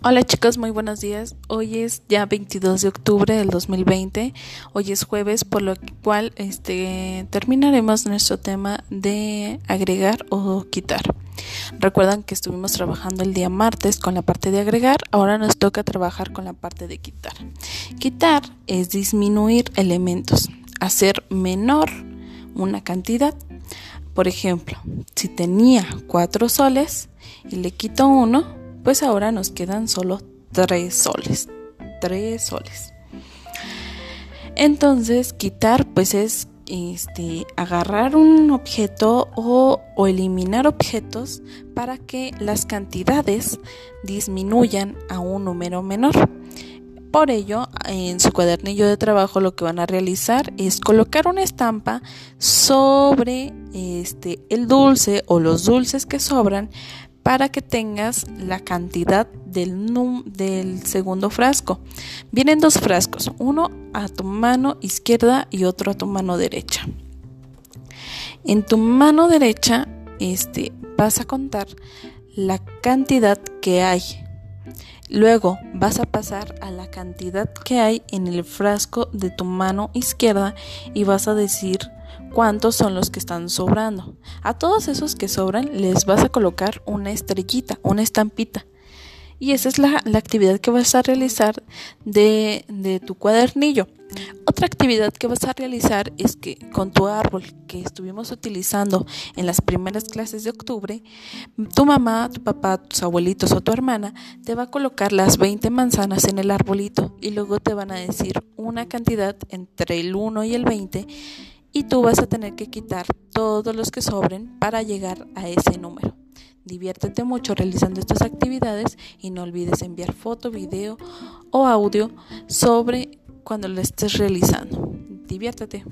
Hola chicos, muy buenos días. Hoy es ya 22 de octubre del 2020. Hoy es jueves, por lo cual este, terminaremos nuestro tema de agregar o quitar. Recuerdan que estuvimos trabajando el día martes con la parte de agregar, ahora nos toca trabajar con la parte de quitar. Quitar es disminuir elementos, hacer menor una cantidad. Por ejemplo, si tenía cuatro soles y le quito uno, pues ahora nos quedan solo tres soles. Tres soles. Entonces, quitar pues es este, agarrar un objeto o, o, eliminar objetos para que las cantidades disminuyan a un número menor. Por ello, en su cuadernillo de trabajo lo que van a realizar es colocar una estampa sobre este, el dulce o los dulces que sobran para que tengas la cantidad del, del segundo frasco. Vienen dos frascos, uno a tu mano izquierda y otro a tu mano derecha. En tu mano derecha este, vas a contar la cantidad que hay. Luego vas a pasar a la cantidad que hay en el frasco de tu mano izquierda y vas a decir cuántos son los que están sobrando. A todos esos que sobran les vas a colocar una estrellita, una estampita. Y esa es la, actividad que vas a realizar de, tu cuadernillo. Otra actividad que vas a realizar es que con tu árbol que estuvimos utilizando en las primeras clases de octubre, tu mamá, tu papá, tus abuelitos o tu hermana te va a colocar las 20 manzanas en el arbolito y luego te van a decir una cantidad entre el 1 y el 20 y tú vas a tener que quitar todos los que sobren para llegar a ese número. Diviértete mucho realizando estas actividades y no olvides enviar foto, video o audio sobre cuando lo estés realizando. Diviértete.